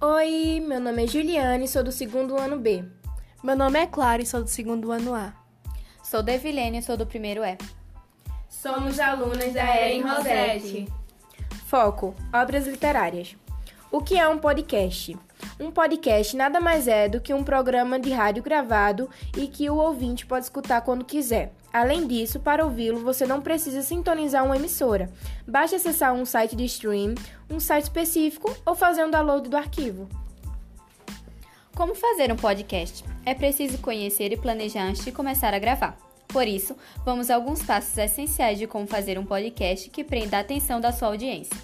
Oi, meu nome é Juliane, sou do segundo ano B. Meu nome é Clara e sou do segundo ano A. Sou Devilene e sou do primeiro E. Somos alunas da Eren Rosete. Foco: Obras literárias. O que é um podcast? Um podcast nada mais é do que um programa de rádio gravado e que o ouvinte pode escutar quando quiser. Além disso, para ouvi-lo, você não precisa sintonizar uma emissora. Basta acessar um site de stream, um site específico ou fazer um download do arquivo. Como fazer um podcast? É preciso conhecer e planejar antes de começar a gravar. Por isso, vamos a alguns passos essenciais de como fazer um podcast que prenda a atenção da sua audiência.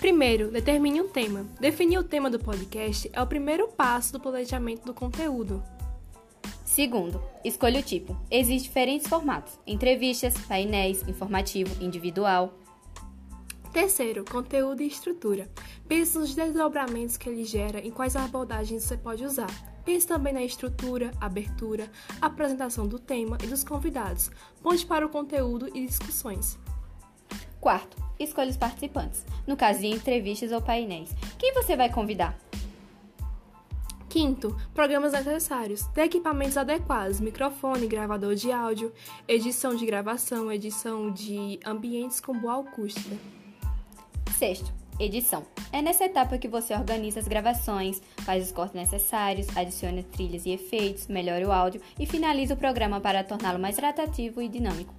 Primeiro, determine um tema. Definir o tema do podcast é o primeiro passo do planejamento do conteúdo. Segundo, escolha o tipo. Existem diferentes formatos: entrevistas, painéis, informativo, individual. Terceiro, conteúdo e estrutura. Pense nos desdobramentos que ele gera e quais abordagens você pode usar. Pense também na estrutura, abertura, apresentação do tema e dos convidados. Ponte para o conteúdo e discussões. Quarto, escolha os participantes. No caso de entrevistas ou painéis, quem você vai convidar? Quinto, programas necessários. Ter equipamentos adequados, microfone, gravador de áudio, edição de gravação, edição de ambientes com boa acústica. Sexto, edição. É nessa etapa que você organiza as gravações, faz os cortes necessários, adiciona trilhas e efeitos, melhora o áudio e finaliza o programa para torná-lo mais atrativo e dinâmico.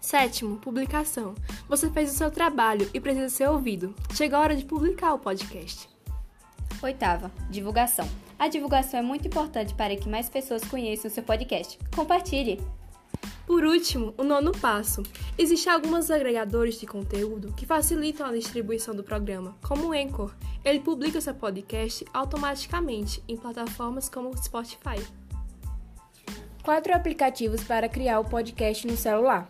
Sétimo, publicação. Você fez o seu trabalho e precisa ser ouvido. Chega a hora de publicar o podcast. Oitava, divulgação. A divulgação é muito importante para que mais pessoas conheçam o seu podcast. Compartilhe! Por último, o nono passo. Existem alguns agregadores de conteúdo que facilitam a distribuição do programa, como o Anchor. Ele publica seu podcast automaticamente em plataformas como o Spotify. Quatro aplicativos para criar o podcast no celular.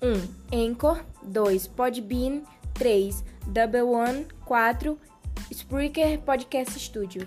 1. Um, Anchor 2. Podbean 3. Double One 4. Spreaker Podcast Studio